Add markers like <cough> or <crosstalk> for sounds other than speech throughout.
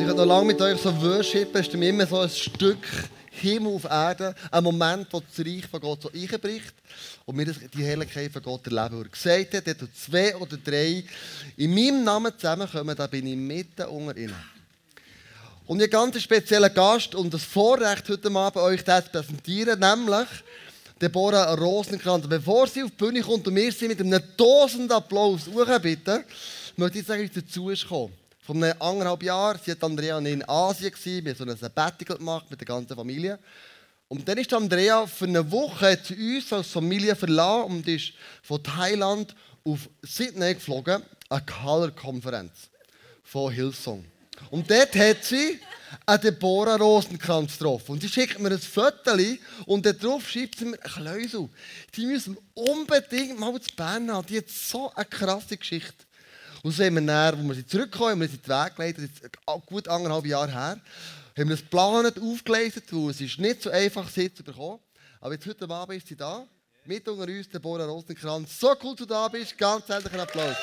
Und ich habe noch lange mit euch so worshipen, ist immer so ein Stück Himmel auf Erde, ein Moment, wo das Reich von Gott so einbricht und wir die Herrlichkeit von Gott erleben. Und er gesagt hat, dort zwei oder drei in meinem Namen zusammenkommen, da bin ich mitten unter ihnen. Und einen ganz speziellen Gast und das Vorrecht heute Abend euch das zu präsentieren, nämlich Deborah Rosenkranz. Bevor sie auf die Bühne kommt und wir sie mit einem tausend Applaus bitten, möchte ich sagen, wie dazu ist gekommen. Vor einem anderthalb Jahren, sie hat Andrea in Asien, gewesen, wir haben so ein Sabbatical gemacht mit der ganzen Familie. Und dann ist Andrea für eine Woche zu uns als Familie verlassen und ist von Thailand auf Sydney geflogen, eine Color-Konferenz von Hillsong. Und dort hat sie eine Deborah Rosenkranz getroffen. Und sie schickt mir ein Foto und darauf schreibt sie mir, Kleusel, die müssen unbedingt mal zu Bern haben. Die hat so eine krasse Geschichte. Und so haben wir dann, als wir sie zurückkommen, wir sind den Weg geleitet, gut anderthalb Jahre her, haben wir das geplant, aufgeleistet, weil es ist nicht so einfach sie zu bekommen. Aber jetzt heute Abend ist sie da, mit unter uns, Deborah Rosenkranz. So cool, dass du da bist. Ganz herzlichen Applaus.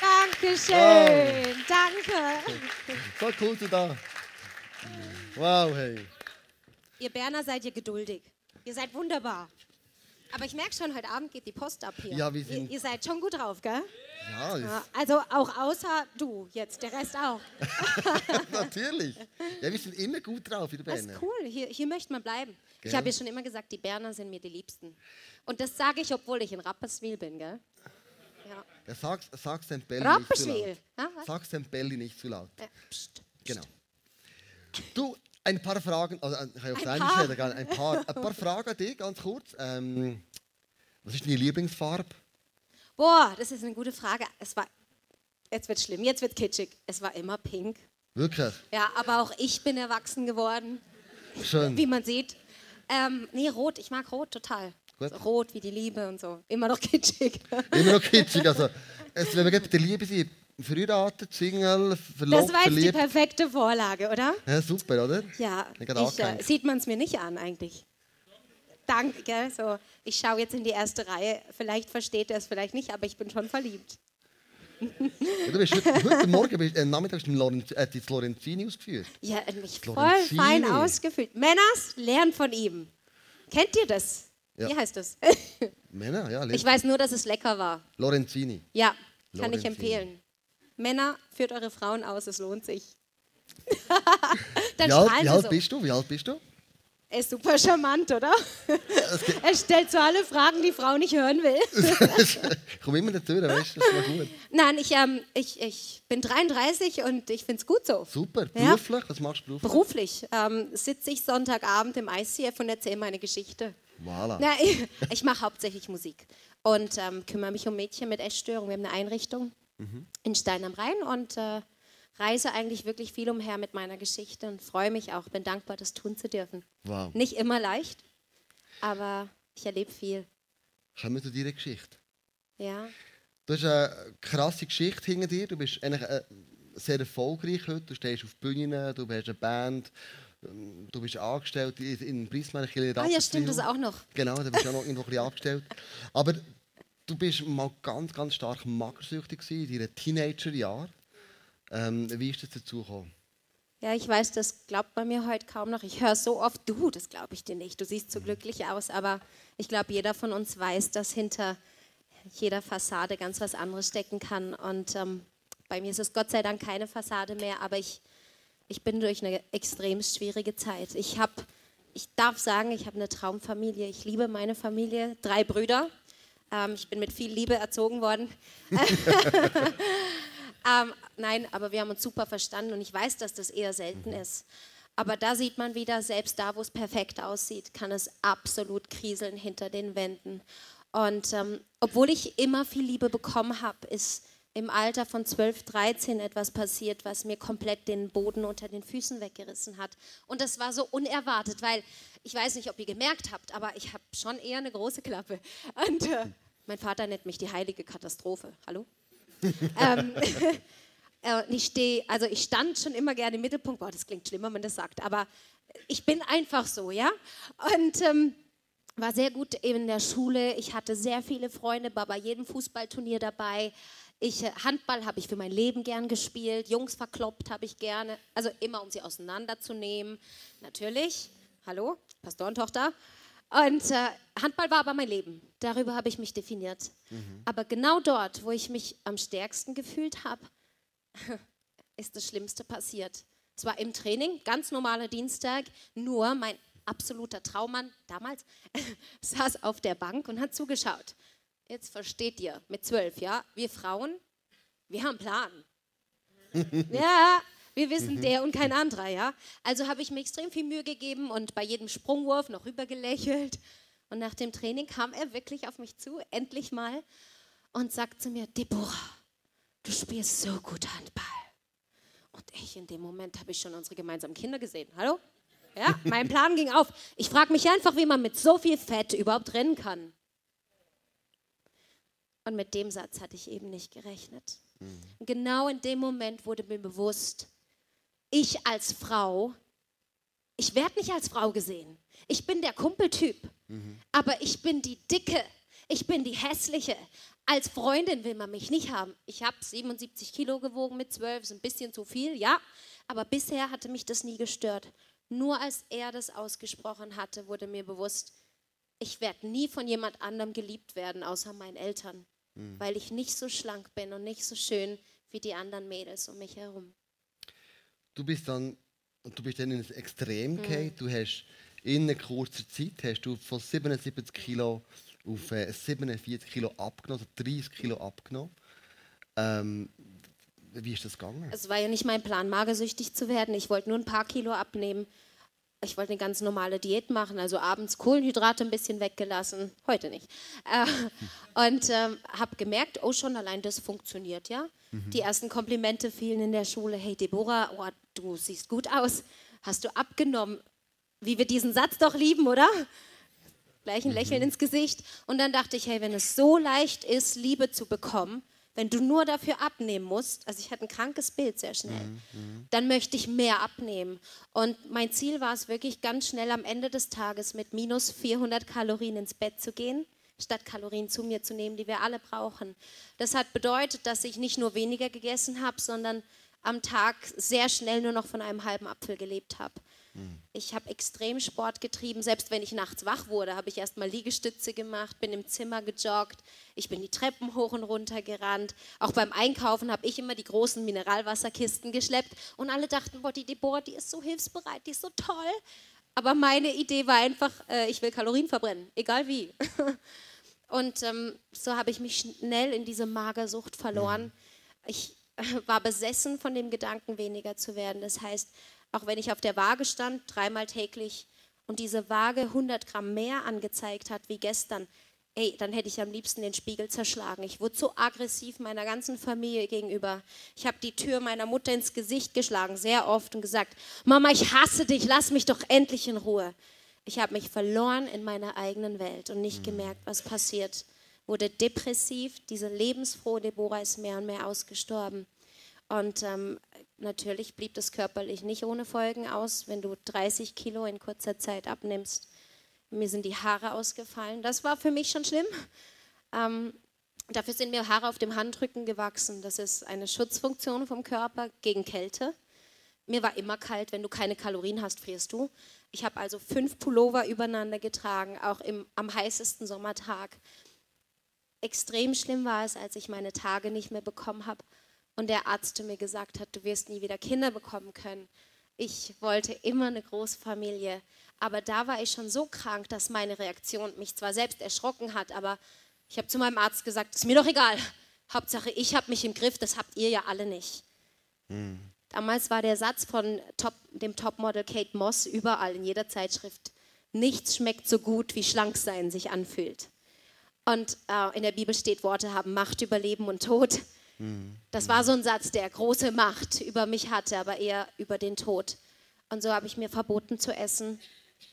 Dankeschön, wow. danke. So cool, dass du da Wow, hey. Ihr Berner seid ihr geduldig. Ihr seid wunderbar. Aber ich merke schon, heute Abend geht die Post ab hier. Ja, wir sind ihr, ihr seid schon gut drauf, gell? Ja, ja. Also auch außer du jetzt, der Rest auch. <laughs> Natürlich. Ja, wir sind immer gut drauf, ihr Berner. Das ist cool, hier, hier möchte man bleiben. Gell? Ich habe ja schon immer gesagt, die Berner sind mir die Liebsten. Und das sage ich, obwohl ich in Rapperswil bin, gell? Ja. ja sag's, sag's dem Belli Rapperswil. nicht zu laut. sag's dem Belli nicht zu laut. Ja, pst, Genau. Du, ein paar Fragen, also äh, ich auf ein, paar. Reden, ein, paar, ein paar Fragen an dich, ganz kurz. Ähm, was ist deine Lieblingsfarbe? Boah, das ist eine gute Frage. Es war, jetzt wird schlimm, jetzt wird kitschig. Es war immer pink. Wirklich? Ja, aber auch ich bin erwachsen geworden. Schön. Wie man sieht. Ähm, nee, rot, ich mag rot total. So rot wie die Liebe und so. Immer noch <laughs> kitschig. Immer noch kitschig. Also, es, wenn wir bei der Liebe sind, verheiratet, Single, verlobt, Das war jetzt verliebt. die perfekte Vorlage, oder? Ja, super, oder? Ja, ich, äh, sieht man es mir nicht an eigentlich. Danke, gell? So, ich schaue jetzt in die erste Reihe. Vielleicht versteht er es, vielleicht nicht, aber ich bin schon verliebt. Ja, du bist heute, heute Morgen, bist, äh, Nachmittag Lorenz, äh, das Lorenzini ausgeführt. Ja, mich voll fein ausgefüllt. Männers, lernt von ihm. Kennt ihr das? Ja. Wie heißt das? Männer, ja. Ich weiß nur, dass es lecker war. Lorenzini. Ja, kann Lorenzini. ich empfehlen. Männer, führt eure Frauen aus, es lohnt sich. <laughs> Dann wie alt, wie alt so. bist du? Wie alt bist du? Er ist super charmant, oder? <laughs> er stellt so alle Fragen, die Frau nicht hören will. <laughs> ich komme immer dazu, weißt du, das ist gut. Nein, ich, ähm, ich, ich bin 33 und ich finde es gut so. Super. Beruflich? Ja. Was machst du beruflich? Beruflich ähm, sitze ich Sonntagabend im ICF und erzähle meine Geschichte. Voilà. Na, ich, ich mache hauptsächlich Musik und ähm, kümmere mich um Mädchen mit Essstörungen. Wir haben eine Einrichtung mhm. in Stein am Rhein und äh, reise eigentlich wirklich viel umher mit meiner Geschichte und freue mich auch, bin dankbar, das tun zu dürfen. Wow. Nicht immer leicht, aber ich erlebe viel. Kommen wir zu deiner Geschichte. Ja. Du hast eine krasse Geschichte hinter dir. Du bist eigentlich äh, sehr erfolgreich heute. Du stehst auf Bühnen, du hast eine Band, ähm, du bist angestellt in Prisma. Ah ja, stimmt, das auch noch. Genau, da bist du auch noch irgendwo ein bisschen angestellt. Aber du bist mal ganz, ganz stark magersüchtig in deinen Teenagerjahren. Ähm, wie ist das dazu gekommen? Ja, ich weiß, das glaubt man mir heute kaum noch. Ich höre so oft, du, das glaube ich dir nicht. Du siehst so mhm. glücklich aus, aber ich glaube, jeder von uns weiß, dass hinter jeder Fassade ganz was anderes stecken kann. Und ähm, bei mir ist es Gott sei Dank keine Fassade mehr, aber ich, ich bin durch eine extrem schwierige Zeit. Ich habe, ich darf sagen, ich habe eine Traumfamilie. Ich liebe meine Familie, drei Brüder. Ähm, ich bin mit viel Liebe erzogen worden. <laughs> Ähm, nein, aber wir haben uns super verstanden und ich weiß, dass das eher selten mhm. ist. Aber da sieht man wieder, selbst da, wo es perfekt aussieht, kann es absolut kriseln hinter den Wänden. Und ähm, obwohl ich immer viel Liebe bekommen habe, ist im Alter von 12, 13 etwas passiert, was mir komplett den Boden unter den Füßen weggerissen hat. Und das war so unerwartet, weil ich weiß nicht, ob ihr gemerkt habt, aber ich habe schon eher eine große Klappe. Und äh, mein Vater nennt mich die heilige Katastrophe. Hallo? <laughs> ähm, <laughs> äh, ich stehe, also ich stand schon immer gerne im Mittelpunkt. Boah, das klingt schlimmer, wenn man das sagt, aber ich bin einfach so, ja. Und ähm, war sehr gut in der Schule. Ich hatte sehr viele Freunde, war bei jedem Fußballturnier dabei. Ich, äh, Handball habe ich für mein Leben gern gespielt, Jungs verkloppt habe ich gerne, also immer um sie auseinanderzunehmen. Natürlich, hallo, Pastorentochter. Und äh, Handball war aber mein Leben. Darüber habe ich mich definiert. Mhm. Aber genau dort, wo ich mich am stärksten gefühlt habe, <laughs> ist das Schlimmste passiert. Es war im Training, ganz normaler Dienstag, nur mein absoluter Traummann damals <laughs> saß auf der Bank und hat zugeschaut. Jetzt versteht ihr, mit zwölf, ja, wir Frauen, wir haben Plan. <laughs> ja, wir wissen mhm. der und kein anderer, ja. Also habe ich mir extrem viel Mühe gegeben und bei jedem Sprungwurf noch rüber gelächelt. Und nach dem Training kam er wirklich auf mich zu, endlich mal, und sagt zu mir, Deborah, du spielst so gut Handball. Und ich in dem Moment habe ich schon unsere gemeinsamen Kinder gesehen. Hallo? Ja, mein <laughs> Plan ging auf. Ich frage mich einfach, wie man mit so viel Fett überhaupt rennen kann. Und mit dem Satz hatte ich eben nicht gerechnet. Mhm. Genau in dem Moment wurde mir bewusst, ich als Frau, ich werde nicht als Frau gesehen. Ich bin der Kumpeltyp, mhm. aber ich bin die Dicke, ich bin die Hässliche. Als Freundin will man mich nicht haben. Ich habe 77 Kilo gewogen mit 12, ist ein bisschen zu viel, ja, aber bisher hatte mich das nie gestört. Nur als er das ausgesprochen hatte, wurde mir bewusst, ich werde nie von jemand anderem geliebt werden, außer meinen Eltern, mhm. weil ich nicht so schlank bin und nicht so schön wie die anderen Mädels um mich herum. Du bist dann, und du bist dann in ein Extrem mhm. Du hast in kurzer Zeit hast du von 77 Kilo auf 47 äh, Kilo abgenommen, also 30 Kilo abgenommen. Ähm, wie ist das gegangen? Es war ja nicht mein Plan, magersüchtig zu werden. Ich wollte nur ein paar Kilo abnehmen. Ich wollte eine ganz normale Diät machen, also abends Kohlenhydrate ein bisschen weggelassen, heute nicht. Äh, <laughs> und äh, habe gemerkt, oh schon allein das funktioniert ja. Mhm. Die ersten Komplimente fielen in der Schule. Hey Deborah, oh, du siehst gut aus. Hast du abgenommen? Wie wir diesen Satz doch lieben, oder? Gleich ein Lächeln mhm. ins Gesicht. Und dann dachte ich, hey, wenn es so leicht ist, Liebe zu bekommen, wenn du nur dafür abnehmen musst, also ich hatte ein krankes Bild sehr schnell, mhm, mhm. dann möchte ich mehr abnehmen. Und mein Ziel war es wirklich ganz schnell am Ende des Tages mit minus 400 Kalorien ins Bett zu gehen, statt Kalorien zu mir zu nehmen, die wir alle brauchen. Das hat bedeutet, dass ich nicht nur weniger gegessen habe, sondern am Tag sehr schnell nur noch von einem halben Apfel gelebt habe. Ich habe extrem Sport getrieben. Selbst wenn ich nachts wach wurde, habe ich erstmal Liegestütze gemacht, bin im Zimmer gejoggt, ich bin die Treppen hoch und runter gerannt. Auch beim Einkaufen habe ich immer die großen Mineralwasserkisten geschleppt und alle dachten, boah, die Deborah, die ist so hilfsbereit, die ist so toll. Aber meine Idee war einfach, äh, ich will Kalorien verbrennen, egal wie. <laughs> und ähm, so habe ich mich schnell in diese Magersucht verloren. Ich äh, <laughs> war besessen von dem Gedanken, weniger zu werden. Das heißt, auch wenn ich auf der Waage stand, dreimal täglich, und diese Waage 100 Gramm mehr angezeigt hat wie gestern, ey, dann hätte ich am liebsten den Spiegel zerschlagen. Ich wurde so aggressiv meiner ganzen Familie gegenüber. Ich habe die Tür meiner Mutter ins Gesicht geschlagen, sehr oft, und gesagt, Mama, ich hasse dich, lass mich doch endlich in Ruhe. Ich habe mich verloren in meiner eigenen Welt und nicht mhm. gemerkt, was passiert. Wurde depressiv, diese lebensfrohe Deborah ist mehr und mehr ausgestorben. Und ähm, natürlich blieb das körperlich nicht ohne Folgen aus, wenn du 30 Kilo in kurzer Zeit abnimmst. Mir sind die Haare ausgefallen. Das war für mich schon schlimm. Ähm, dafür sind mir Haare auf dem Handrücken gewachsen. Das ist eine Schutzfunktion vom Körper gegen Kälte. Mir war immer kalt. Wenn du keine Kalorien hast, frierst du. Ich habe also fünf Pullover übereinander getragen, auch im, am heißesten Sommertag. Extrem schlimm war es, als ich meine Tage nicht mehr bekommen habe und der Arzt mir gesagt hat, du wirst nie wieder Kinder bekommen können. Ich wollte immer eine große Familie, aber da war ich schon so krank, dass meine Reaktion mich zwar selbst erschrocken hat, aber ich habe zu meinem Arzt gesagt, ist mir doch egal. Hauptsache, ich habe mich im Griff, das habt ihr ja alle nicht. Mhm. Damals war der Satz von Top, dem Topmodel Kate Moss überall in jeder Zeitschrift, nichts schmeckt so gut, wie schlank sein sich anfühlt. Und äh, in der Bibel steht, Worte haben Macht über Leben und Tod. Das war so ein Satz, der große Macht über mich hatte, aber eher über den Tod. Und so habe ich mir verboten zu essen,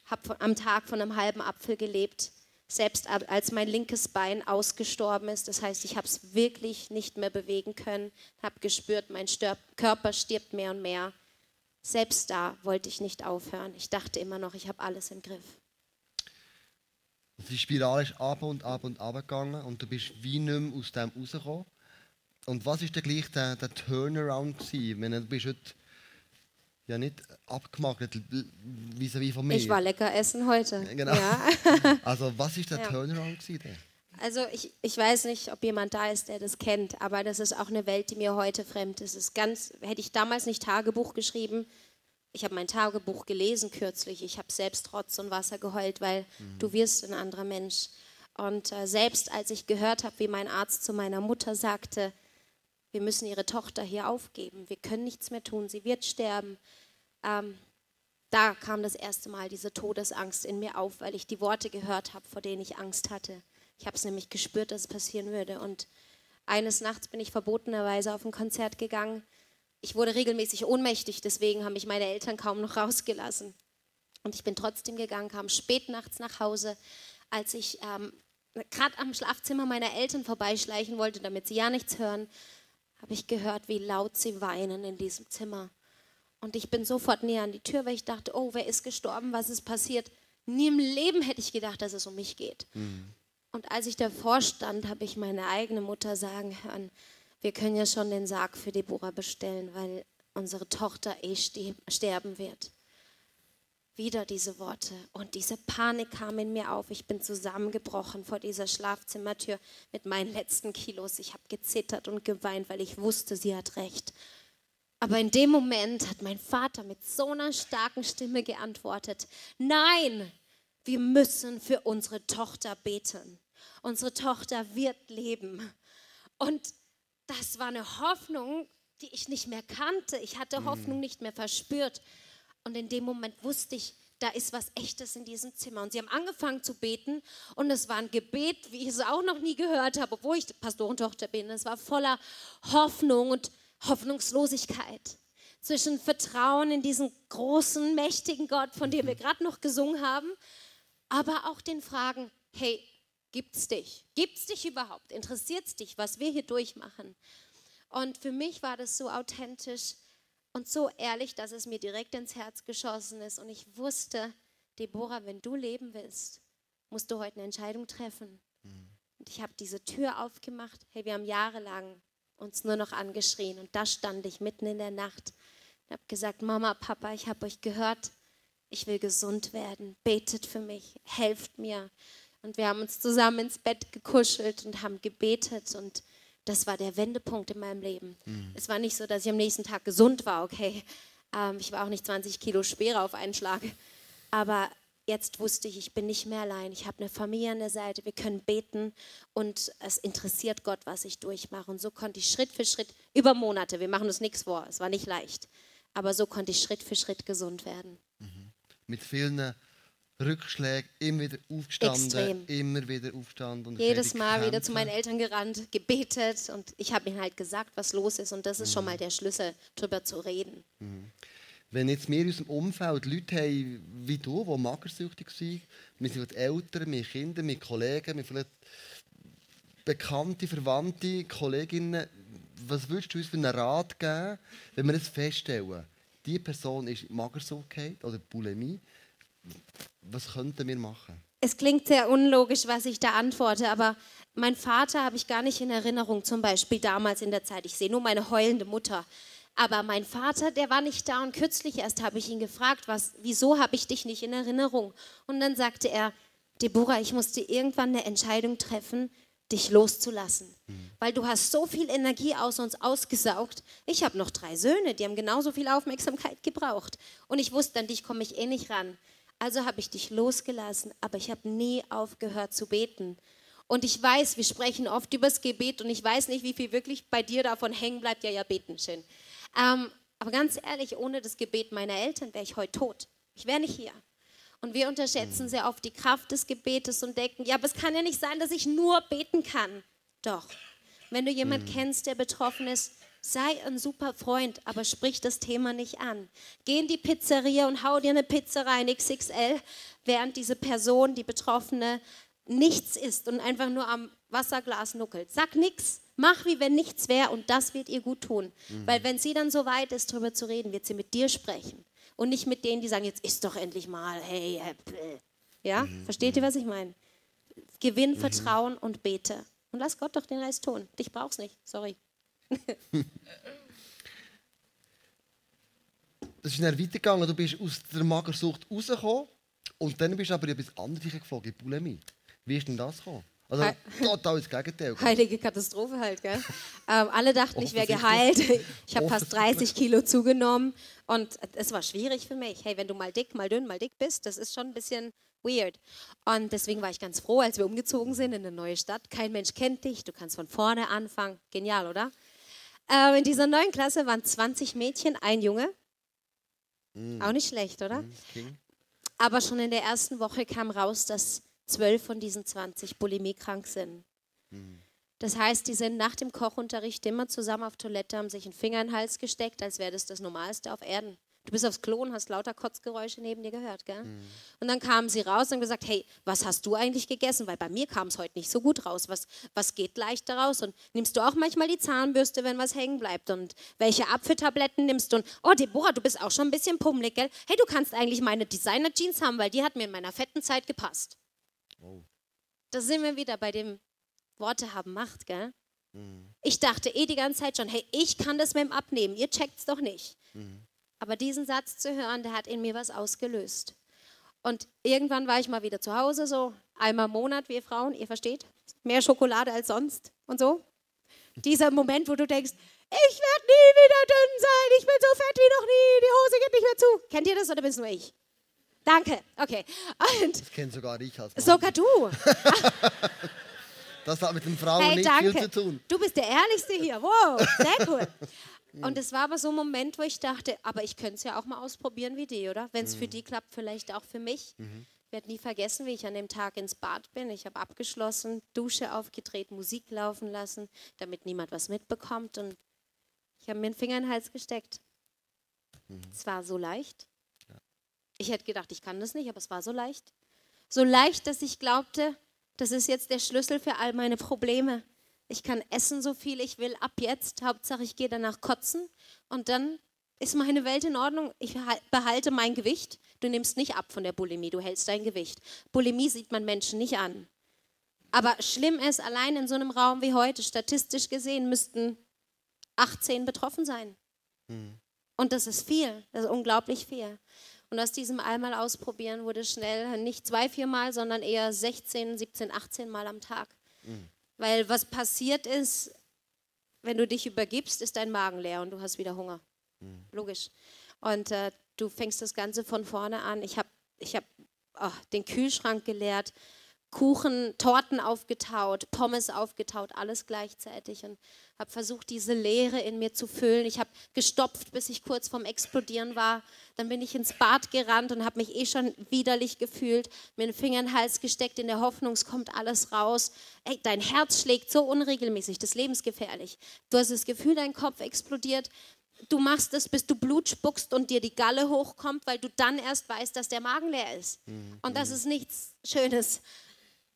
habe am Tag von einem halben Apfel gelebt, selbst als mein linkes Bein ausgestorben ist. Das heißt, ich habe es wirklich nicht mehr bewegen können, habe gespürt, mein Stirb Körper stirbt mehr und mehr. Selbst da wollte ich nicht aufhören. Ich dachte immer noch, ich habe alles im Griff. Die Spirale ist ab und ab und ab gegangen und du bist wie nicht mehr aus dem rausgekommen. Und was war denn gleich der, der Turnaround gewesen? Wenn du bist heute ja nicht abgemagert, wie wie von mir. Ich war lecker essen heute. Genau. Ja. <laughs> <laughs> Also was ist der Ja. Turnaround gewesen? denn? Also ich, ich weiß nicht, ob jemand da ist, der das kennt, aber das ist auch eine Welt, die mir heute fremd ist. Es ist ganz, hätte ich damals nicht Tagebuch geschrieben, ich habe mein Tagebuch gelesen kürzlich, ich habe selbst Rotz und Wasser geheult, weil du wirst ein anderer Mensch. Und äh, selbst als ich gehört habe, wie mein Arzt zu meiner Mutter sagte, wir müssen ihre Tochter hier aufgeben, wir können nichts mehr tun, sie wird sterben, ähm, da kam das erste Mal diese Todesangst in mir auf, weil ich die Worte gehört habe, vor denen ich Angst hatte. Ich habe es nämlich gespürt, dass es passieren würde. Und eines Nachts bin ich verbotenerweise auf ein Konzert gegangen. Ich wurde regelmäßig ohnmächtig, deswegen haben mich meine Eltern kaum noch rausgelassen. Und ich bin trotzdem gegangen, kam spät nachts nach Hause, als ich ähm, gerade am Schlafzimmer meiner Eltern vorbeischleichen wollte, damit sie ja nichts hören, habe ich gehört, wie laut sie weinen in diesem Zimmer. Und ich bin sofort näher an die Tür, weil ich dachte, oh, wer ist gestorben, was ist passiert? Nie im Leben hätte ich gedacht, dass es um mich geht. Und als ich davor stand, habe ich meine eigene Mutter sagen hören, wir können ja schon den Sarg für Deborah bestellen, weil unsere Tochter eh ste- sterben wird. Wieder diese Worte und diese Panik kam in mir auf. Ich bin zusammengebrochen vor dieser Schlafzimmertür mit meinen letzten Kilos. Ich habe gezittert und geweint, weil ich wusste, sie hat recht. Aber in dem Moment hat mein Vater mit so einer starken Stimme geantwortet, nein, wir müssen für unsere Tochter beten. Unsere Tochter wird leben. Und das war eine Hoffnung, die ich nicht mehr kannte. Ich hatte Hoffnung nicht mehr verspürt. Und in dem Moment wusste ich, da ist was Echtes in diesem Zimmer. Und sie haben angefangen zu beten. Und es war ein Gebet, wie ich es auch noch nie gehört habe, obwohl ich Pastorentochter bin. Es war voller Hoffnung und Hoffnungslosigkeit. Zwischen Vertrauen in diesen großen, mächtigen Gott, von dem wir <laughs> gerade noch gesungen haben, aber auch den Fragen, hey, gibt's dich? Gibt's dich überhaupt? Interessiert's dich, was wir hier durchmachen? Und für mich war das so authentisch und so ehrlich, dass es mir direkt ins Herz geschossen ist. Und ich wusste, Deborah, wenn du leben willst, musst du heute eine Entscheidung treffen. Und ich habe diese Tür aufgemacht. Hey, wir haben jahrelang uns nur noch angeschrien. Und da stand ich mitten in der Nacht und habe gesagt, Mama, Papa, ich habe euch gehört. Ich will gesund werden. Betet für mich. Helft mir. Und wir haben uns zusammen ins Bett gekuschelt und haben gebetet. Und das war der Wendepunkt in meinem Leben. Es war nicht so, dass ich am nächsten Tag gesund war, okay. Ähm, ich war auch nicht 20 Kilo schwerer auf einen Schlag. Aber jetzt wusste ich, ich bin nicht mehr allein. Ich habe eine Familie an der Seite, wir können beten und es interessiert Gott, was ich durchmache. Und so konnte ich Schritt für Schritt, über Monate, wir machen uns nichts vor, es war nicht leicht, aber so konnte ich Schritt für Schritt gesund werden. Mit vielen Rückschlägen, immer wieder aufgestanden, Extrem. immer wieder aufgestanden. Und Jedes Mal wieder zu meinen Eltern gerannt, gebetet und ich habe ihnen halt gesagt, was los ist und das ist schon mal der Schlüssel, darüber zu reden. Wenn jetzt wir in unserem Umfeld Leute haben wie du, die magersüchtig waren, wir sind Eltern, wir Kinder, wir Kollegen, wir vielleicht bekannte, Verwandte, Kolleginnen, was würdest du uns für einen Rat geben, wenn wir es feststellen, die Person ist Magersucht oder Bulimie, was könnten wir machen? Es klingt sehr unlogisch, was ich da antworte, aber mein Vater habe ich gar nicht in Erinnerung, zum Beispiel damals in der Zeit. Ich sehe nur meine heulende Mutter. Aber mein Vater, der war nicht da und kürzlich erst habe ich ihn gefragt, was, wieso habe ich dich nicht in Erinnerung? Und dann sagte er, Deborah, ich musste irgendwann eine Entscheidung treffen, dich loszulassen. Weil du hast so viel Energie aus uns ausgesaugt. Ich habe noch drei Söhne, die haben genauso viel Aufmerksamkeit gebraucht. Und ich wusste, an dich komme ich eh nicht ran. Also habe ich dich losgelassen, aber ich habe nie aufgehört zu beten. Und ich weiß, wir sprechen oft über das Gebet und ich weiß nicht, wie viel wirklich bei dir davon hängen bleibt. Ja, ja, beten, schön. Ähm, aber ganz ehrlich, ohne das Gebet meiner Eltern wäre ich heute tot. Ich wäre nicht hier. Und wir unterschätzen sehr oft die Kraft des Gebetes und denken, ja, aber es kann ja nicht sein, dass ich nur beten kann. Doch, wenn du jemanden kennst, der betroffen ist, sei ein super Freund, aber sprich das Thema nicht an. Geh in die Pizzeria und hau dir eine Pizza rein, XXL, während diese Person, die Betroffene, nichts isst und einfach nur am Wasserglas nuckelt. Sag nichts, mach wie wenn nichts wäre und das wird ihr gut tun. Weil wenn sie dann so weit ist, darüber zu reden, wird sie mit dir sprechen und nicht mit denen, die sagen, jetzt isst doch endlich mal, hey, äh, bläh. ja, versteht ihr, was ich meine? Gewinn Vertrauen und bete und lass Gott doch den Rest tun. Dich brauchst nicht, sorry. <laughs> das ist dann weitergegangen. Du bist aus der Magersucht rausgekommen und dann bist du aber etwas anderes geflogen, in Bulimie. Wie ist denn das gekommen? Also He- total das Gegenteil. Heilige Katastrophe halt, gell? ähm, alle dachten, ich wäre geheilt. <laughs> Ich habe fast 30 Kilo zugenommen und es war schwierig für mich. Hey, wenn du mal dick, mal dünn, mal dick bist, das ist schon ein bisschen weird. Und deswegen war ich ganz froh, als wir umgezogen sind in eine neue Stadt. Kein Mensch kennt dich, du kannst von vorne anfangen. Genial, oder? Ähm, in dieser neuen Klasse waren 20 Mädchen, ein Junge. Auch nicht schlecht, oder? King. Aber schon in der ersten Woche kam raus, dass zwölf von diesen 20 bulimiekrank sind. Das heißt, die sind nach dem Kochunterricht immer zusammen auf Toilette, haben sich einen Finger in den Hals gesteckt, als wäre das das Normalste auf Erden. Du bist aufs Klo und hast lauter Kotzgeräusche neben dir gehört, gell? Und dann kamen sie raus und haben gesagt, hey, was hast du eigentlich gegessen? Weil bei mir kam es heute nicht so gut raus. Was, was geht leicht raus? Und nimmst du auch manchmal die Zahnbürste, wenn was hängen bleibt? Und welche Apfeltabletten nimmst du? Und, oh, Deborah, du bist auch schon ein bisschen pummelig, gell? Hey, du kannst eigentlich meine Designer-Jeans haben, weil die hat mir in meiner fetten Zeit gepasst. Oh. Da sind wir wieder bei dem Worte haben Macht, gell? Mhm. Ich dachte eh die ganze Zeit schon, hey, ich kann das mit dem Abnehmen, ihr checkt's doch nicht. Mhm. Aber diesen Satz zu hören, der hat in mir was ausgelöst. Und irgendwann war ich mal wieder zu Hause, so einmal im Monat, wir Frauen, ihr versteht, mehr Schokolade als sonst und so. Dieser Moment, wo du denkst, ich werde nie wieder dünn sein, ich bin so fett wie noch nie, die Hose geht nicht mehr zu. Kennt ihr das oder bist nur ich? Danke, okay. Und Das kennt sogar ich als Mann. sogar du. <laughs> Das hat mit den Frauen Hey, nicht danke. viel zu tun. Du bist der Ehrlichste hier. Wow, sehr cool. Und es war aber so ein Moment, wo ich dachte, aber ich könnte es ja auch mal ausprobieren wie die, oder? Wenn es für die klappt, vielleicht auch für mich. Ich werde nie vergessen, wie ich an dem Tag ins Bad bin. Ich habe abgeschlossen, Dusche aufgedreht, Musik laufen lassen, damit niemand was mitbekommt. Und ich habe mir den Finger in den Hals gesteckt. Es war so leicht. Ich hätte gedacht, ich kann das nicht, aber es war so leicht. So leicht, dass ich glaubte, das ist jetzt der Schlüssel für all meine Probleme. Ich kann essen, so viel ich will, ab jetzt. Hauptsache, ich gehe danach kotzen und dann ist meine Welt in Ordnung. Ich behal- behalte mein Gewicht. Du nimmst nicht ab von der Bulimie, du hältst dein Gewicht. Bulimie sieht man Menschen nicht an. Aber schlimm ist, allein in so einem Raum wie heute, statistisch gesehen, müssten 18 betroffen sein. Und das ist viel, das ist unglaublich viel. Und aus diesem einmal ausprobieren wurde schnell nicht zwei, vier Mal, sondern eher 16, 17, 18 Mal am Tag. Weil was passiert ist, wenn du dich übergibst, ist dein Magen leer und du hast wieder Hunger. Logisch. Und äh, du fängst das Ganze von vorne an. Ich habe ich hab, oh, den Kühlschrank geleert, Kuchen, Torten aufgetaut, Pommes aufgetaut, alles gleichzeitig und habe versucht, diese Leere in mir zu füllen. Ich habe gestopft, bis ich kurz vorm Explodieren war. Dann bin ich ins Bad gerannt und habe mich eh schon widerlich gefühlt, mir den Finger in den Hals gesteckt, in der Hoffnung, es kommt alles raus. Ey, dein Herz schlägt so unregelmäßig, das ist lebensgefährlich. Du hast das Gefühl, dein Kopf explodiert. Du machst es, bis du Blut spuckst und dir die Galle hochkommt, weil du dann erst weißt, dass der Magen leer ist. Und das ist nichts Schönes.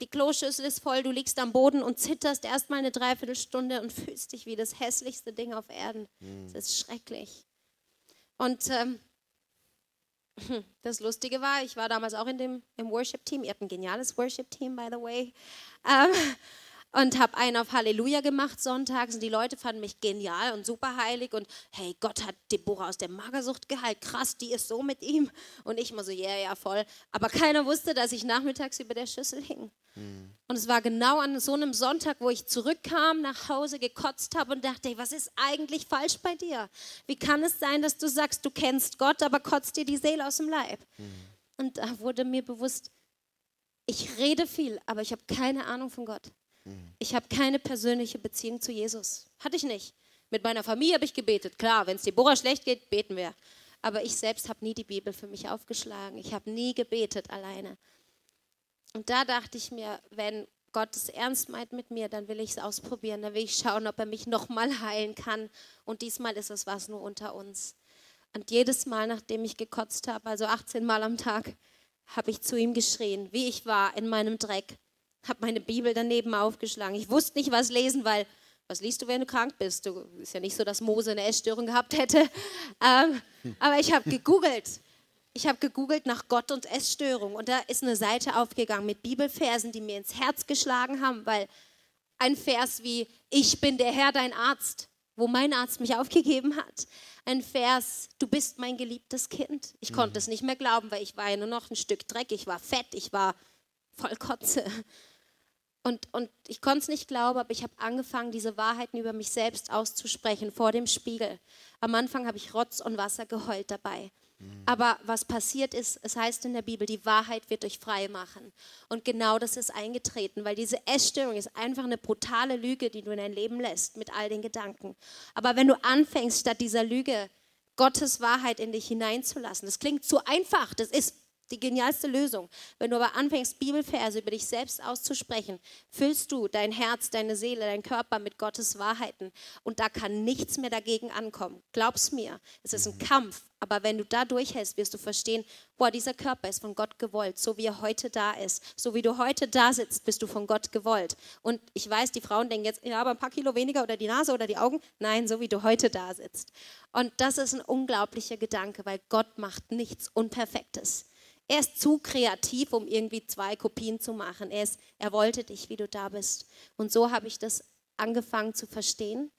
Die Kloschüssel ist voll, du liegst am Boden und zitterst erstmal eine Dreiviertelstunde und fühlst dich wie das hässlichste Ding auf Erden. Das ist schrecklich. Und ähm, das Lustige war, ich war damals auch in dem, im Worship-Team. Ihr habt ein geniales Worship-Team, by the way. Ähm, und habe einen auf Halleluja gemacht sonntags und die Leute fanden mich genial und super heilig und hey, Gott hat Deborah aus der Magersucht geheilt, krass, die ist so mit ihm und ich immer so, ja, yeah, ja, voll. Aber keiner wusste, dass ich nachmittags über der Schüssel hing. Und es war genau an so einem Sonntag, wo ich zurückkam, nach Hause gekotzt habe und dachte, hey, was ist eigentlich falsch bei dir? Wie kann es sein, dass du sagst, du kennst Gott, aber kotzt dir die Seele aus dem Leib? Und da wurde mir bewusst, ich rede viel, aber ich habe keine Ahnung von Gott. Ich habe keine persönliche Beziehung zu Jesus. Hatte ich nicht. Mit meiner Familie habe ich gebetet. Klar, wenn es Deborah schlecht geht, beten wir. Aber ich selbst habe nie die Bibel für mich aufgeschlagen. Ich habe nie gebetet alleine. Und da dachte ich mir, wenn Gott es ernst meint mit mir, dann will ich es ausprobieren. Dann will ich schauen, ob er mich nochmal heilen kann. Und diesmal ist es was nur unter uns. Und jedes Mal, nachdem ich gekotzt habe, also 18 Mal am Tag, habe ich zu ihm geschrien, wie ich war in meinem Dreck. Habe meine Bibel daneben aufgeschlagen. Ich wusste nicht, was lesen, weil was liest du, wenn du krank bist? Du ist ja nicht so, dass Mose eine Essstörung gehabt hätte. <laughs> Ähm, aber ich habe gegoogelt. Ich habe gegoogelt nach Gott und Essstörung und da ist eine Seite aufgegangen mit Bibelversen, die mir ins Herz geschlagen haben, weil ein Vers wie Ich bin der Herr, dein Arzt, wo mein Arzt mich aufgegeben hat. Ein Vers, du bist mein geliebtes Kind. Ich konnte es nicht mehr glauben, weil ich war ja nur noch ein Stück Dreck, ich war fett, ich war voll Kotze. Und, und ich konnte es nicht glauben, aber ich habe angefangen, diese Wahrheiten über mich selbst auszusprechen vor dem Spiegel. Am Anfang habe ich Rotz und Wasser geheult dabei. Aber was passiert ist, es heißt in der Bibel, die Wahrheit wird euch frei machen. Und genau das ist eingetreten, weil diese Essstörung ist einfach eine brutale Lüge, die du in dein Leben lässt mit all den Gedanken. Aber wenn du anfängst, statt dieser Lüge Gottes Wahrheit in dich hineinzulassen, das klingt zu einfach, das ist die genialste Lösung. Wenn du aber anfängst, Bibelverse über dich selbst auszusprechen, füllst du dein Herz, deine Seele, dein Körper mit Gottes Wahrheiten und da kann nichts mehr dagegen ankommen. Glaub's mir, es ist ein Kampf, aber wenn du da durchhältst, wirst du verstehen, boah, dieser Körper ist von Gott gewollt, so wie er heute da ist. So wie du heute da sitzt, bist du von Gott gewollt. Und ich weiß, die Frauen denken jetzt, ja, aber ein paar Kilo weniger oder die Nase oder die Augen. Nein, so wie du heute da sitzt. Und das ist ein unglaublicher Gedanke, weil Gott macht nichts Unperfektes. Er ist zu kreativ, um irgendwie zwei Kopien zu machen. Er, ist, er wollte dich, wie du da bist. Und so habe ich das angefangen zu verstehen.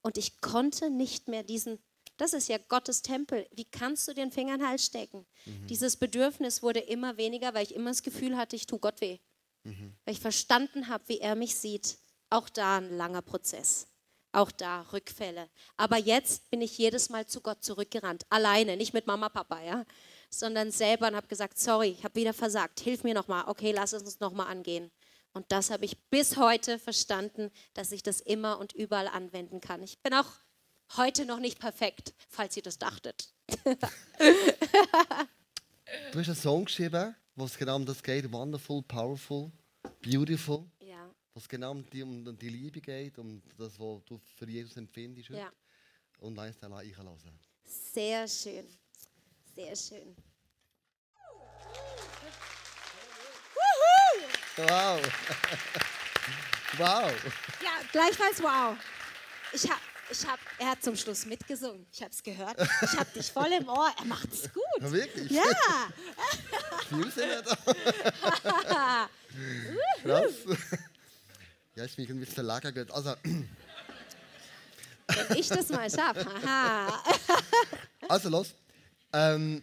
Und ich konnte nicht mehr diesen, das ist ja Gottes Tempel. Wie kannst du den Finger in den Hals stecken? Mhm. Dieses Bedürfnis wurde immer weniger, weil ich immer das Gefühl hatte, ich tue Gott weh. Mhm. Weil ich verstanden habe, wie er mich sieht. Auch da ein langer Prozess. Auch da Rückfälle. Aber jetzt bin ich jedes Mal zu Gott zurückgerannt. Alleine, nicht mit Mama, Papa, ja sondern selber und habe gesagt, sorry, ich habe wieder versagt, hilf mir nochmal, okay, lass es uns nochmal angehen. Und das habe ich bis heute verstanden, dass ich das immer und überall anwenden kann. Ich bin auch heute noch nicht perfekt, falls ihr das dachtet. <laughs> du hast einen Song geschrieben, wo es genau um das geht, wonderful, powerful, beautiful. Ja. Wo es genau um die, um die Liebe geht, um das, was du für Jesus empfindest. Ja. Und eins da einlassen. Sehr schön. Sehr schön. Wow. <laughs> Wow. Ja, gleichfalls wow. Ich hab, ich hab, er hat zum Schluss mitgesungen. Ich habe es gehört. Ich habe dich voll im Ohr. Er macht es gut. Ja, wirklich? Ja. <laughs> Viel. <laughs> Krass. Ja, ist mir irgendwie zu Lager geht. Also. Wenn ich das mal schaffe. also los. Ähm,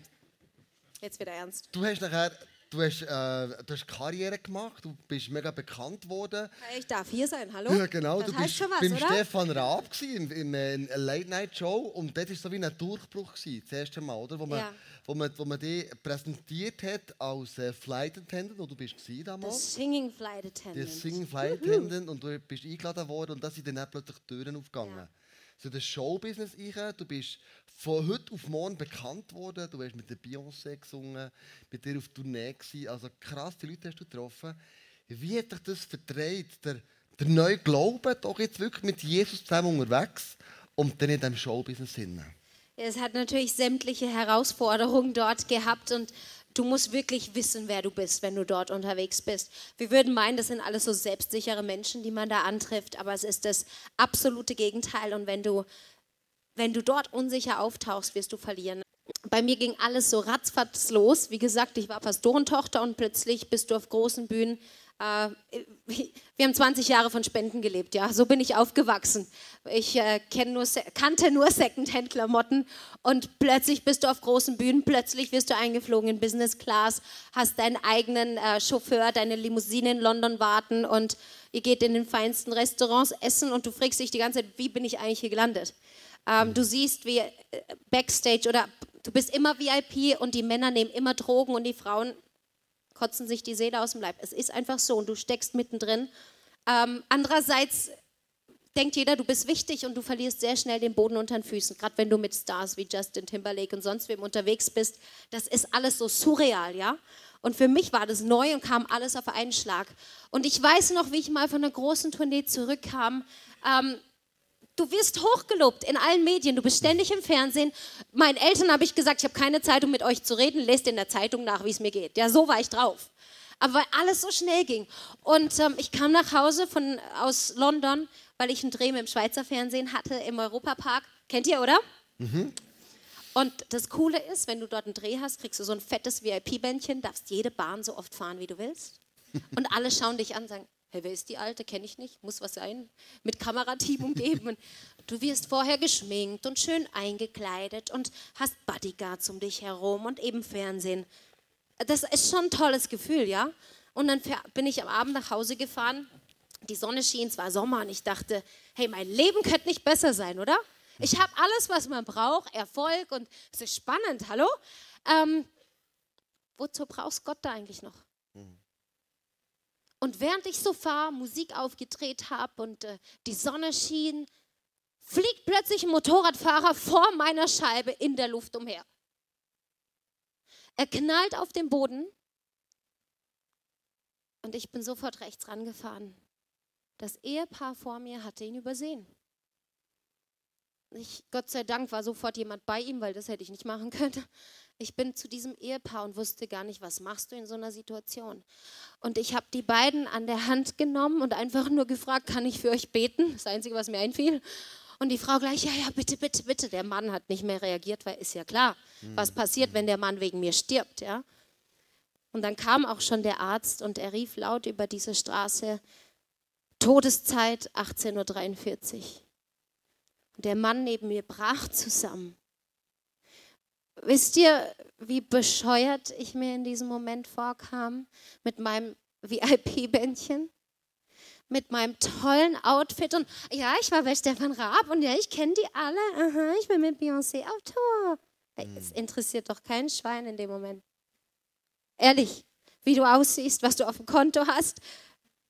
Jetzt wieder ernst. Du hast nachher du hast, äh, du hast Karriere gemacht, du bist mega bekannt geworden. Ich darf hier sein, hallo? Ja, genau. Das du bist schon was, beim oder? Stefan Raab äh, in einer Late-Night-Show und das war so wie ein Durchbruch, gewesen, das erste Mal, oder? Wo man, ja. wo man, wo man dich präsentiert hat als äh, Flight Attendant, wo du bist damals. The Singing Flight Attendant. The Singing Flight Attendant und du bist eingeladen worden und da sind dann plötzlich Türen aufgegangen. Ja so das Showbusiness rein. Du bist von heute auf morgen bekannt worden. Du hast mit der Beyoncé gesungen, mit dir auf Tournee gewesen. Also krass, die Leute hast du getroffen. Wie hat dich das verdreht? Der, der neue Glaube, doch jetzt wirklich mit Jesus zusammen unterwegs und dann in diesem Showbusiness hinein. Es hat natürlich sämtliche Herausforderungen dort gehabt und du musst wirklich wissen, wer du bist, wenn du dort unterwegs bist. Wir würden meinen, das sind alles so selbstsichere Menschen, die man da antrifft, aber es ist das absolute Gegenteil. Und wenn du, wenn du dort unsicher auftauchst, wirst du verlieren. Bei mir ging alles so ratzfatz los. Wie gesagt, ich war Pastorentochter und plötzlich bist du auf großen Bühnen äh, wir haben 20 Jahre von Spenden gelebt, ja. So bin ich aufgewachsen. Ich äh, nur, kannte nur Secondhand-Klamotten und plötzlich bist du auf großen Bühnen, plötzlich wirst du eingeflogen in Business Class, hast deinen eigenen äh, Chauffeur, deine Limousine in London warten und ihr geht in den feinsten Restaurants essen und du fragst dich die ganze Zeit, wie bin ich eigentlich hier gelandet? Ähm, du siehst, wie äh, Backstage oder du bist immer VIP und die Männer nehmen immer Drogen und die Frauen kotzen sich die Seele aus dem Leib. Es ist einfach so und du steckst mittendrin. Ähm, andererseits denkt jeder, du bist wichtig und du verlierst sehr schnell den Boden unter den Füßen, gerade wenn du mit Stars wie Justin Timberlake und sonst wem unterwegs bist. Das ist alles so surreal, ja? Und für mich war das neu und kam alles auf einen Schlag. Und ich weiß noch, wie ich mal von einer großen Tournee zurückkam. Ähm, Du wirst hochgelobt in allen Medien, du bist ständig im Fernsehen. Meinen Eltern habe ich gesagt, ich habe keine Zeit, um mit euch zu reden, lest in der Zeitung nach, wie es mir geht. Ja, so war ich drauf. Aber weil alles so schnell ging. Und ähm, ich kam nach Hause von, aus London, weil ich einen Dreh im Schweizer Fernsehen hatte im Europapark. Kennt ihr, oder? Mhm. Und das Coole ist, wenn du dort einen Dreh hast, kriegst du so ein fettes VIP-Bändchen, darfst jede Bahn so oft fahren, wie du willst. <laughs> Und alle schauen dich an und sagen, Hey, wer ist die Alte? Kenne ich nicht. Muss was sein. Mit Kamerateam umgeben. du wirst vorher geschminkt und schön eingekleidet und hast Bodyguards um dich herum und eben Fernsehen. Das ist schon ein tolles Gefühl, ja? Und dann bin ich am Abend nach Hause gefahren. Die Sonne schien, es war Sommer und ich dachte, hey, mein Leben könnte nicht besser sein, oder? Ich habe alles, was man braucht, Erfolg und es ist spannend, hallo? Ähm, wozu brauchst Gott da eigentlich noch? Und während ich so fahre, Musik aufgedreht habe und äh, die Sonne schien, fliegt plötzlich ein Motorradfahrer vor meiner Scheibe in der Luft umher. Er knallt auf den Boden und ich bin sofort rechts rangefahren. Das Ehepaar vor mir hatte ihn übersehen. Ich, Gott sei Dank war sofort jemand bei ihm, weil das hätte ich nicht machen können. Ich bin zu diesem Ehepaar und wusste gar nicht, was machst du in so einer Situation. Und ich habe die beiden an der Hand genommen und einfach nur gefragt, kann ich für euch beten? Das Einzige, was mir einfiel. Und die Frau gleich, ja, ja, bitte, bitte, bitte. Der Mann hat nicht mehr reagiert, weil ist ja klar, was passiert, wenn der Mann wegen mir stirbt, ja. Und dann kam auch schon der Arzt und er rief laut über diese Straße, Todeszeit 18.43 Uhr. Und der Mann neben mir brach zusammen. Wisst ihr, wie bescheuert ich mir in diesem Moment vorkam mit meinem VIP-Bändchen? Mit meinem tollen Outfit und ja, ich war bei Stefan Raab und ja, ich kenne die alle. Aha, ich bin mit Beyoncé auf Tour. Es interessiert doch kein Schwein in dem Moment. Ehrlich, wie du aussiehst, was du auf dem Konto hast,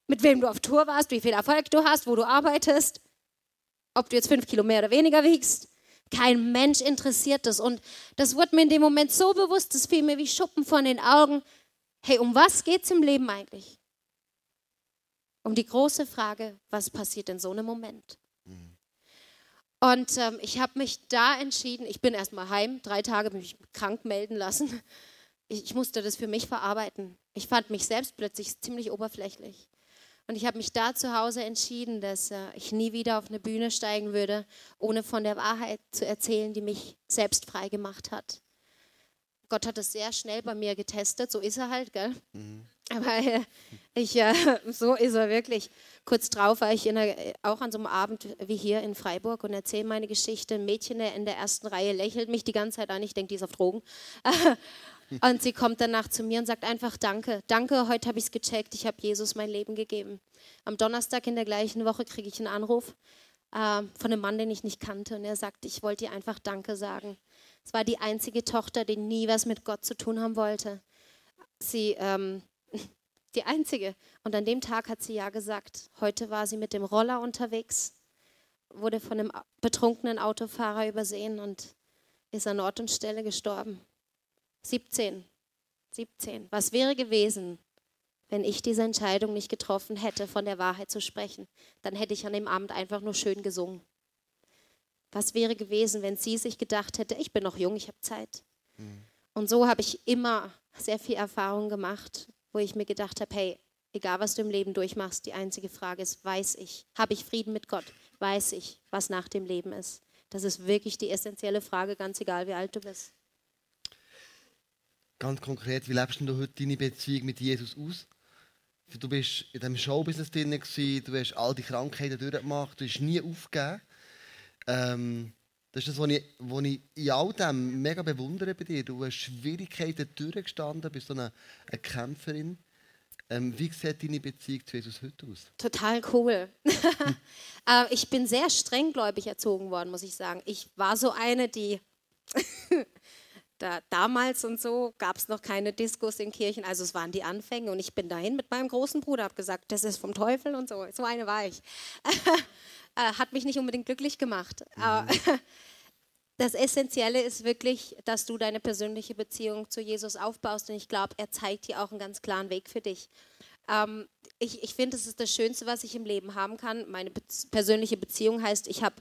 mit wem du auf Tour warst, wie viel Erfolg du hast, wo du arbeitest, ob du jetzt fünf Kilo mehr oder weniger wiegst. Kein Mensch interessiert das. Und das wurde mir in dem Moment so bewusst, das fiel mir wie Schuppen von den Augen. Hey, um was geht es im Leben eigentlich? Um die große Frage, was passiert in so einem Moment? Und ähm, ich habe mich da entschieden, ich bin erstmal heim, drei Tage mich krank melden lassen. Ich, ich musste das für mich verarbeiten. Ich fand mich selbst plötzlich ziemlich oberflächlich. Und ich habe mich da zu Hause entschieden, dass äh, ich nie wieder auf eine Bühne steigen würde, ohne von der Wahrheit zu erzählen, die mich selbst frei gemacht hat. Gott hat es sehr schnell bei mir getestet, so ist er halt, gell? Mhm. Aber äh, ich, äh, <laughs> so ist er wirklich. Kurz drauf war ich einer, auch an so einem Abend wie hier in Freiburg und erzähle meine Geschichte. Ein Mädchen in der ersten Reihe lächelt mich die ganze Zeit an. Ich denke, die ist auf Drogen. <laughs> Und sie kommt danach zu mir und sagt einfach Danke. Danke, heute habe ich es gecheckt. Ich habe Jesus mein Leben gegeben. Am Donnerstag in der gleichen Woche kriege ich einen Anruf äh, von einem Mann, den ich nicht kannte. Und er sagt, ich wollte dir einfach Danke sagen. Es war die einzige Tochter, die nie was mit Gott zu tun haben wollte. Sie, ähm, <laughs> die einzige. Und an dem Tag hat sie ja gesagt. Heute war sie mit dem Roller unterwegs, wurde von einem betrunkenen Autofahrer übersehen und ist an Ort und Stelle gestorben. 17. 17. Was wäre gewesen, wenn ich diese Entscheidung nicht getroffen hätte, von der Wahrheit zu sprechen? Dann hätte ich an dem Abend einfach nur schön gesungen. Was wäre gewesen, wenn sie sich gedacht hätte, ich bin noch jung, ich habe Zeit. Mhm. Und so habe ich immer sehr viel Erfahrung gemacht, wo ich mir gedacht habe, hey, egal was du im Leben durchmachst, die einzige Frage ist, weiß ich, habe ich Frieden mit Gott? Weiß ich, was nach dem Leben ist? Das ist wirklich die essentielle Frage, ganz egal wie alt du bist. Ganz konkret, wie lebst du heute deine Beziehung mit Jesus aus? Du bist in diesem Showbusiness drin, du hast all die Krankheiten durchgemacht, du hast nie aufgegeben. Ähm, das ist das, was ich, was ich in all dem mega bewundere bei dir. Du hast Schwierigkeiten durchgestanden, bist so eine, eine Kämpferin. Ähm, wie sieht deine Beziehung zu Jesus heute aus? Total cool. <laughs> äh, ich bin sehr strenggläubig erzogen worden, muss ich sagen. Ich war so eine, die da, damals und so gab es noch keine Diskos in Kirchen, also es waren die Anfänge und ich bin dahin mit meinem großen Bruder, habe gesagt, das ist vom Teufel und so. So eine war ich. <laughs> Äh, hat mich nicht unbedingt glücklich gemacht. Mhm. <laughs> Das Essentielle ist wirklich, dass du deine persönliche Beziehung zu Jesus aufbaust und ich glaube, er zeigt dir auch einen ganz klaren Weg für dich. Ähm, ich ich finde, es ist das Schönste, was ich im Leben haben kann. Meine persönliche Beziehung heißt, ich habe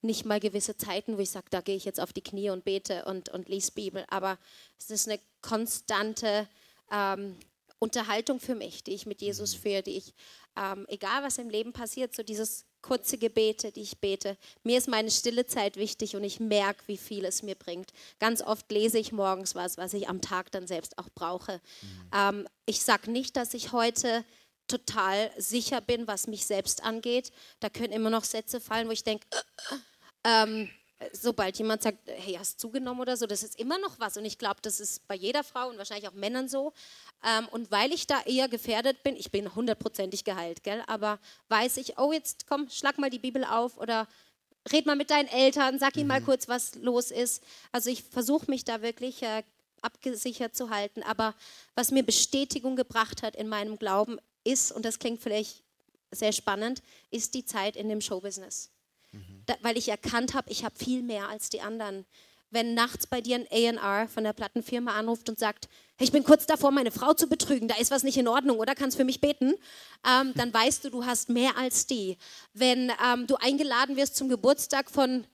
nicht mal gewisse Zeiten, wo ich sage, da gehe ich jetzt auf die Knie und bete und, und lese Bibel. Aber es ist eine konstante ähm, Unterhaltung für mich, die ich mit Jesus mhm. führe, die ich, ähm, egal was im Leben passiert, so dieses kurze Gebete, die ich bete. Mir ist meine stille Zeit wichtig und ich merke, wie viel es mir bringt. Ganz oft lese ich morgens was, was ich am Tag dann selbst auch brauche. Mhm. Ähm, ich sage nicht, dass ich heute total sicher bin, was mich selbst angeht. Da können immer noch Sätze fallen, wo ich denke, äh, ähm, sobald jemand sagt, hey, hast du zugenommen oder so, das ist immer noch was. Und ich glaube, das ist bei jeder Frau und wahrscheinlich auch Männern so. Ähm, und weil ich da eher gefährdet bin, ich bin hundertprozentig geheilt, gell? aber weiß ich, oh, jetzt komm, schlag mal die Bibel auf oder red mal mit deinen Eltern, sag ihnen mhm. mal kurz, was los ist. Also ich versuche mich da wirklich äh, abgesichert zu halten. Aber was mir Bestätigung gebracht hat in meinem Glauben ist, und das klingt vielleicht sehr spannend, ist die Zeit in dem Showbusiness. Mhm. Da, weil ich erkannt habe, ich habe viel mehr als die anderen. Wenn nachts bei dir ein AR von der Plattenfirma anruft und sagt, hey, ich bin kurz davor, meine Frau zu betrügen, da ist was nicht in Ordnung oder kannst für mich beten, ähm, dann weißt du, du hast mehr als die. Wenn ähm, du eingeladen wirst zum Geburtstag von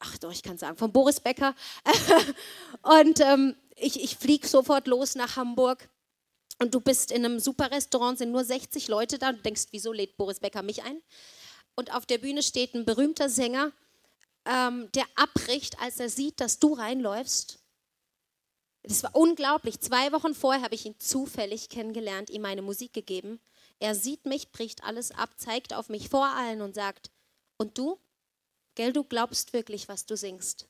ach doch, ich kann sagen, von Boris Becker. <laughs> und ähm, ich, ich fliege sofort los nach Hamburg. Und du bist in einem super Restaurant, sind nur 60 Leute da. Und du denkst, wieso lädt Boris Becker mich ein? Und auf der Bühne steht ein berühmter Sänger, ähm, der abbricht, als er sieht, dass du reinläufst. Das war unglaublich. Zwei Wochen vorher habe ich ihn zufällig kennengelernt, ihm meine Musik gegeben. Er sieht mich, bricht alles ab, zeigt auf mich vor allen und sagt, und du? Gell, du glaubst wirklich, was du singst.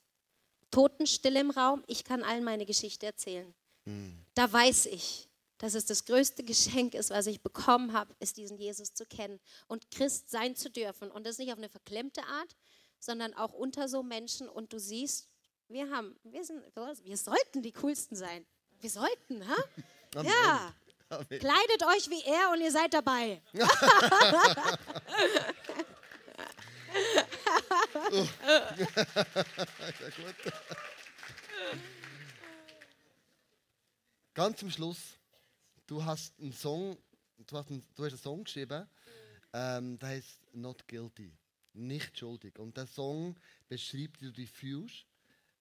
Totenstill im Raum, ich kann allen meine Geschichte erzählen. Mhm. Da weiß ich, dass es das größte Geschenk ist, was ich bekommen habe, ist diesen Jesus zu kennen und Christ sein zu dürfen. Und das nicht auf eine verklemmte Art, sondern auch unter so Menschen. Und du siehst, wir haben, wir sind, wir sollten die coolsten sein. Wir sollten, ha? <laughs> Amen. Ja. Amen. Kleidet euch wie er und ihr seid dabei. <laughs> <laughs> Ganz zum Schluss, du hast einen Song, du hast einen, du hast einen Song geschrieben, ähm, der heißt Not Guilty, nicht schuldig. Und der Song beschreibt, wie du dich fühlst,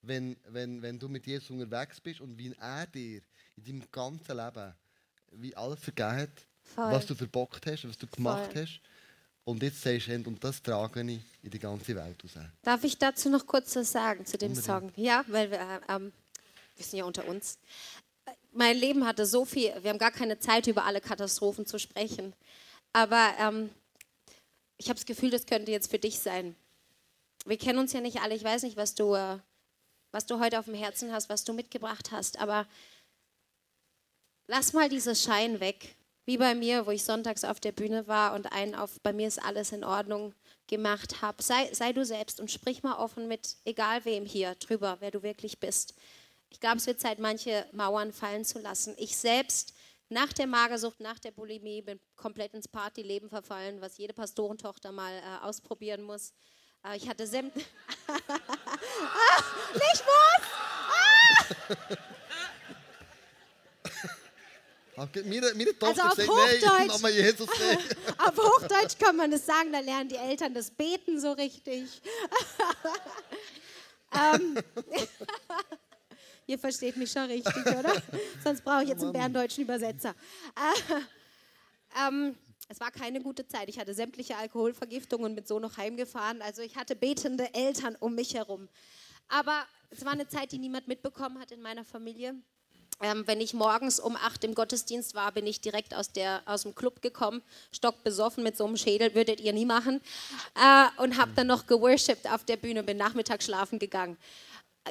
wenn, wenn, wenn du mit Jesus unterwegs bist und wie er dir in deinem ganzen Leben wie alles vergeben hat, Voll. was du verbockt hast, was du gemacht Voll. hast. Und jetzt sagst du, und das trage ich in die ganze Welt raus. Darf ich dazu noch kurz was sagen zu dem Unbedingt. Song? Ja, weil wir, äh, ähm, wir sind ja unter uns. Mein Leben hatte so viel, wir haben gar keine Zeit, über alle Katastrophen zu sprechen. Aber ähm, ich habe das Gefühl, das könnte jetzt für dich sein. Wir kennen uns ja nicht alle. Ich weiß nicht, was du, äh, was du heute auf dem Herzen hast, was du mitgebracht hast. Aber lass mal dieses Schein weg wie bei mir, wo ich sonntags auf der Bühne war und einen auf bei mir ist alles in Ordnung gemacht habe. Sei, sei du selbst und sprich mal offen mit egal wem hier drüber, wer du wirklich bist. Ich glaube, es wird Zeit, manche Mauern fallen zu lassen. Ich selbst nach der Magersucht, nach der Bulimie bin komplett ins Partyleben verfallen, was jede Pastorentochter mal äh, ausprobieren muss. Äh, ich hatte sämtliche. <laughs> ah, nicht was! Ah! Meine, meine Tochter also sagt, Mama Jesus <laughs> nicht. auf Hochdeutsch kann man das sagen, da lernen die Eltern das Beten so richtig. <laughs> ähm, Ihr versteht mich schon richtig, oder? <laughs> Sonst brauche ich jetzt einen berndeutschen Übersetzer. Äh, ähm, es war keine gute Zeit. Ich hatte sämtliche Alkoholvergiftungen und bin so noch heimgefahren. Also ich hatte betende Eltern um mich herum. Aber es war eine Zeit, die niemand mitbekommen hat in meiner Familie. Ähm, wenn ich morgens um acht im Gottesdienst war, bin ich direkt aus, der, aus dem Club gekommen, stockbesoffen mit so einem Schädel, würdet ihr nie machen, äh, und habe dann noch geworshipped auf der Bühne, bin nachmittags schlafen gegangen.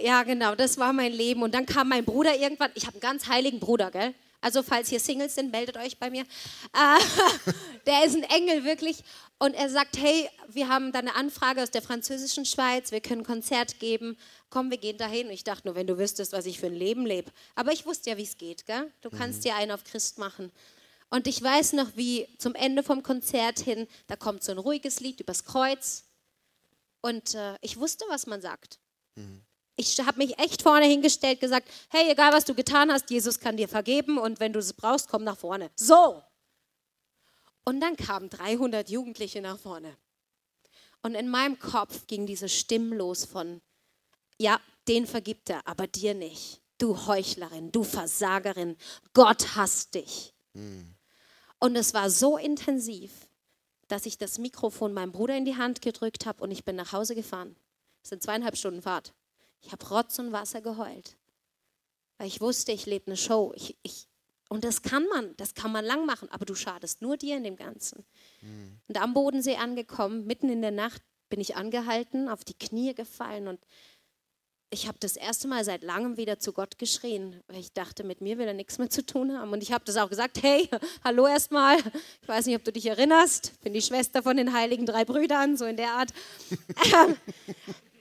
Ja, genau, das war mein Leben. Und dann kam mein Bruder irgendwann, ich habe einen ganz heiligen Bruder, gell? Also falls hier Singles sind, meldet euch bei mir. Äh, <laughs> der ist ein Engel wirklich. Und er sagt, hey, wir haben da eine Anfrage aus der französischen Schweiz, wir können ein Konzert geben komm, wir gehen dahin. Und ich dachte nur, wenn du wüsstest, was ich für ein Leben lebe. Aber ich wusste ja, wie es geht. Gell? Du kannst mhm. dir einen auf Christ machen. Und ich weiß noch, wie zum Ende vom Konzert hin, da kommt so ein ruhiges Lied übers Kreuz. Und äh, ich wusste, was man sagt. Mhm. Ich habe mich echt vorne hingestellt, gesagt, hey, egal was du getan hast, Jesus kann dir vergeben und wenn du es brauchst, komm nach vorne. So. Und dann kamen 300 Jugendliche nach vorne. Und in meinem Kopf ging diese Stimme los von, ja, den vergibt er, aber dir nicht. Du Heuchlerin, du Versagerin, Gott hasst dich. Mhm. Und es war so intensiv, dass ich das Mikrofon meinem Bruder in die Hand gedrückt habe und ich bin nach Hause gefahren. Es sind zweieinhalb Stunden Fahrt. Ich habe Rotz und Wasser geheult, weil ich wusste, ich lebe eine Show. Ich, ich, Und das kann man, das kann man lang machen, aber du schadest nur dir in dem Ganzen. Mhm. Und am Bodensee angekommen, mitten in der Nacht, bin ich angehalten, auf die Knie gefallen und ich habe das erste Mal seit langem wieder zu Gott geschrien, weil ich dachte, mit mir will er nichts mehr zu tun haben. Und ich habe das auch gesagt, hey, hallo erstmal. Ich weiß nicht, ob du dich erinnerst, bin die Schwester von den heiligen drei Brüdern, so in der Art. <laughs>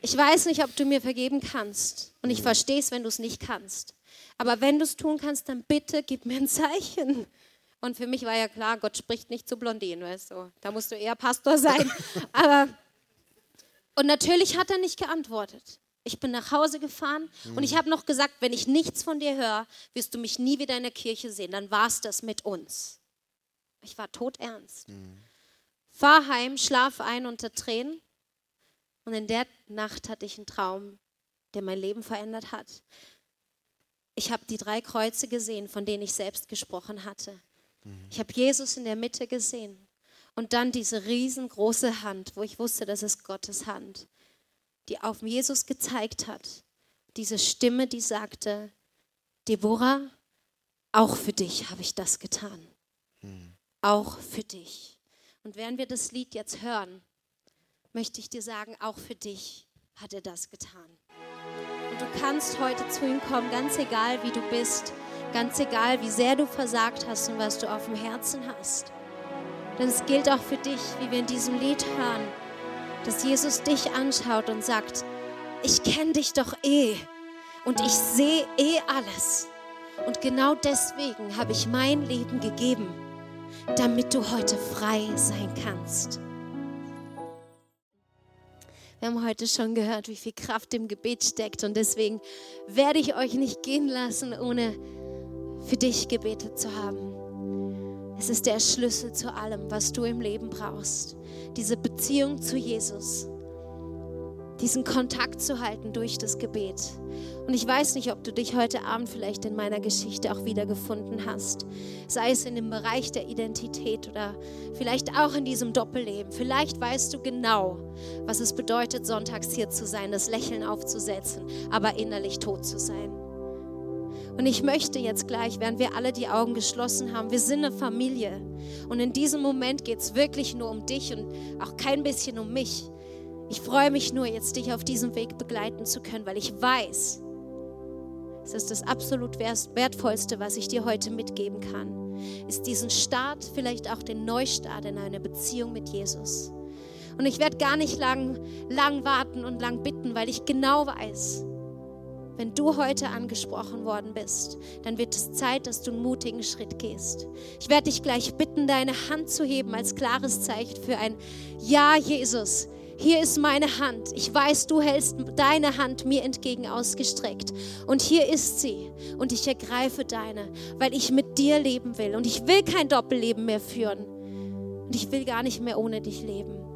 Ich weiß nicht, ob du mir vergeben kannst. Und ich verstehe es, wenn du es nicht kannst. Aber wenn du es tun kannst, dann bitte gib mir ein Zeichen. Und für mich war ja klar, Gott spricht nicht zu Blondinen, weißt du. Da musst du eher Pastor sein. <laughs> Aber und natürlich hat er nicht geantwortet. Ich bin nach Hause gefahren mhm. und ich habe noch gesagt, wenn ich nichts von dir höre, wirst du mich nie wieder in der Kirche sehen. Dann war es das mit uns. Ich war todernst. Mhm. Fahr heim, schlaf ein unter Tränen. Und in der Nacht hatte ich einen Traum, der mein Leben verändert hat. Ich habe die drei Kreuze gesehen, von denen ich selbst gesprochen hatte. Mhm. Ich habe Jesus in der Mitte gesehen. Und dann diese riesengroße Hand, wo ich wusste, das ist Gottes Hand die auf Jesus gezeigt hat. Diese Stimme, die sagte, Deborah, auch für dich habe ich das getan. Hm. Auch für dich. Und während wir das Lied jetzt hören, möchte ich dir sagen, auch für dich hat er das getan. Und du kannst heute zu ihm kommen, ganz egal wie du bist, ganz egal wie sehr du versagt hast und was du auf dem Herzen hast. Denn es gilt auch für dich, wie wir in diesem Lied hören dass Jesus dich anschaut und sagt, ich kenne dich doch eh und ich sehe eh alles. Und genau deswegen habe ich mein Leben gegeben, damit du heute frei sein kannst. Wir haben heute schon gehört, wie viel Kraft im Gebet steckt und deswegen werde ich euch nicht gehen lassen, ohne für dich gebetet zu haben. Es ist der Schlüssel zu allem, was du im Leben brauchst. Diese Beziehung zu Jesus. Diesen Kontakt zu halten durch das Gebet. Und ich weiß nicht, ob du dich heute Abend vielleicht in meiner Geschichte auch wiedergefunden hast. Sei es in dem Bereich der Identität oder vielleicht auch in diesem Doppelleben. Vielleicht weißt du genau, was es bedeutet, sonntags hier zu sein, das Lächeln aufzusetzen, aber innerlich tot zu sein. Und ich möchte jetzt gleich, während wir alle die Augen geschlossen haben, wir sind eine Familie. Und in diesem Moment geht es wirklich nur um dich und auch kein bisschen um mich. Ich freue mich nur, jetzt dich auf diesem Weg begleiten zu können, weil ich weiß, es ist das absolut wertvollste, was ich dir heute mitgeben kann, ist diesen Start, vielleicht auch den Neustart in eine Beziehung mit Jesus. Und ich werde gar nicht lang, lang warten und lang bitten, weil ich genau weiß, wenn du heute angesprochen worden bist, dann wird es Zeit, dass du einen mutigen Schritt gehst. Ich werde dich gleich bitten, deine Hand zu heben als klares Zeichen für ein Ja, Jesus. Hier ist meine Hand. Ich weiß, du hältst deine Hand mir entgegen ausgestreckt. Und hier ist sie. Und ich ergreife deine, weil ich mit dir leben will. Und ich will kein Doppelleben mehr führen. Und ich will gar nicht mehr ohne dich leben.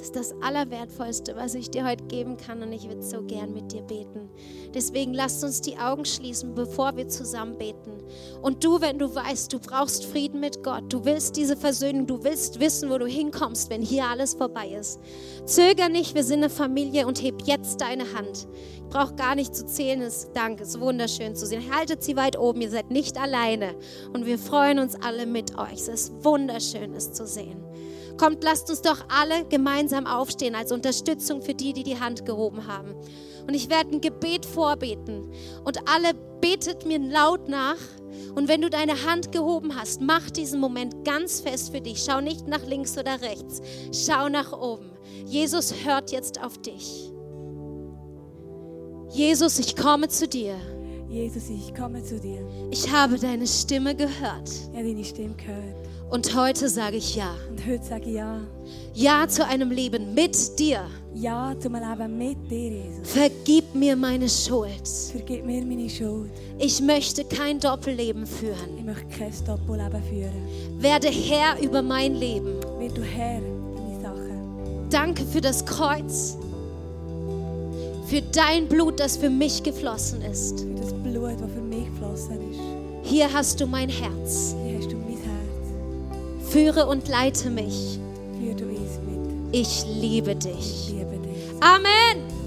Das ist das Allerwertvollste, was ich dir heute geben kann und ich würde so gern mit dir beten. Deswegen lasst uns die Augen schließen, bevor wir zusammen beten. Und du, wenn du weißt, du brauchst Frieden mit Gott, du willst diese Versöhnung, du willst wissen, wo du hinkommst, wenn hier alles vorbei ist. Zöger nicht, wir sind eine Familie und heb jetzt deine Hand. Ich brauche gar nicht zu zählen, es Dank, es ist wunderschön zu sehen. Haltet sie weit oben, ihr seid nicht alleine und wir freuen uns alle mit euch. Es ist wunderschön, es zu sehen. Kommt, lasst uns doch alle gemeinsam aufstehen als Unterstützung für die, die die Hand gehoben haben. Und ich werde ein Gebet vorbeten. Und alle betet mir laut nach. Und wenn du deine Hand gehoben hast, mach diesen Moment ganz fest für dich. Schau nicht nach links oder rechts. Schau nach oben. Jesus hört jetzt auf dich. Jesus, ich komme zu dir. Jesus, ich komme zu dir. Ich habe deine Stimme gehört. Ja, deine Stimme gehört. Und heute sage ich ja. Und heute sage ich ja. Ja zu einem Leben mit dir. Ja zu einem Leben mit dir, Jesus. Vergib mir meine Schuld. Vergib mir meine Schuld. Ich möchte kein Doppelleben führen. Ich möchte kein Doppelleben führen. Werde Herr über mein Leben. Werde du Herr über meine Sachen. Danke für das Kreuz. Für dein Blut, das für mich geflossen ist. Für das Blut, das für mich geflossen ist. Hier hast du mein Herz. Hier hast du Führe und leite mich. Ich liebe dich. Amen.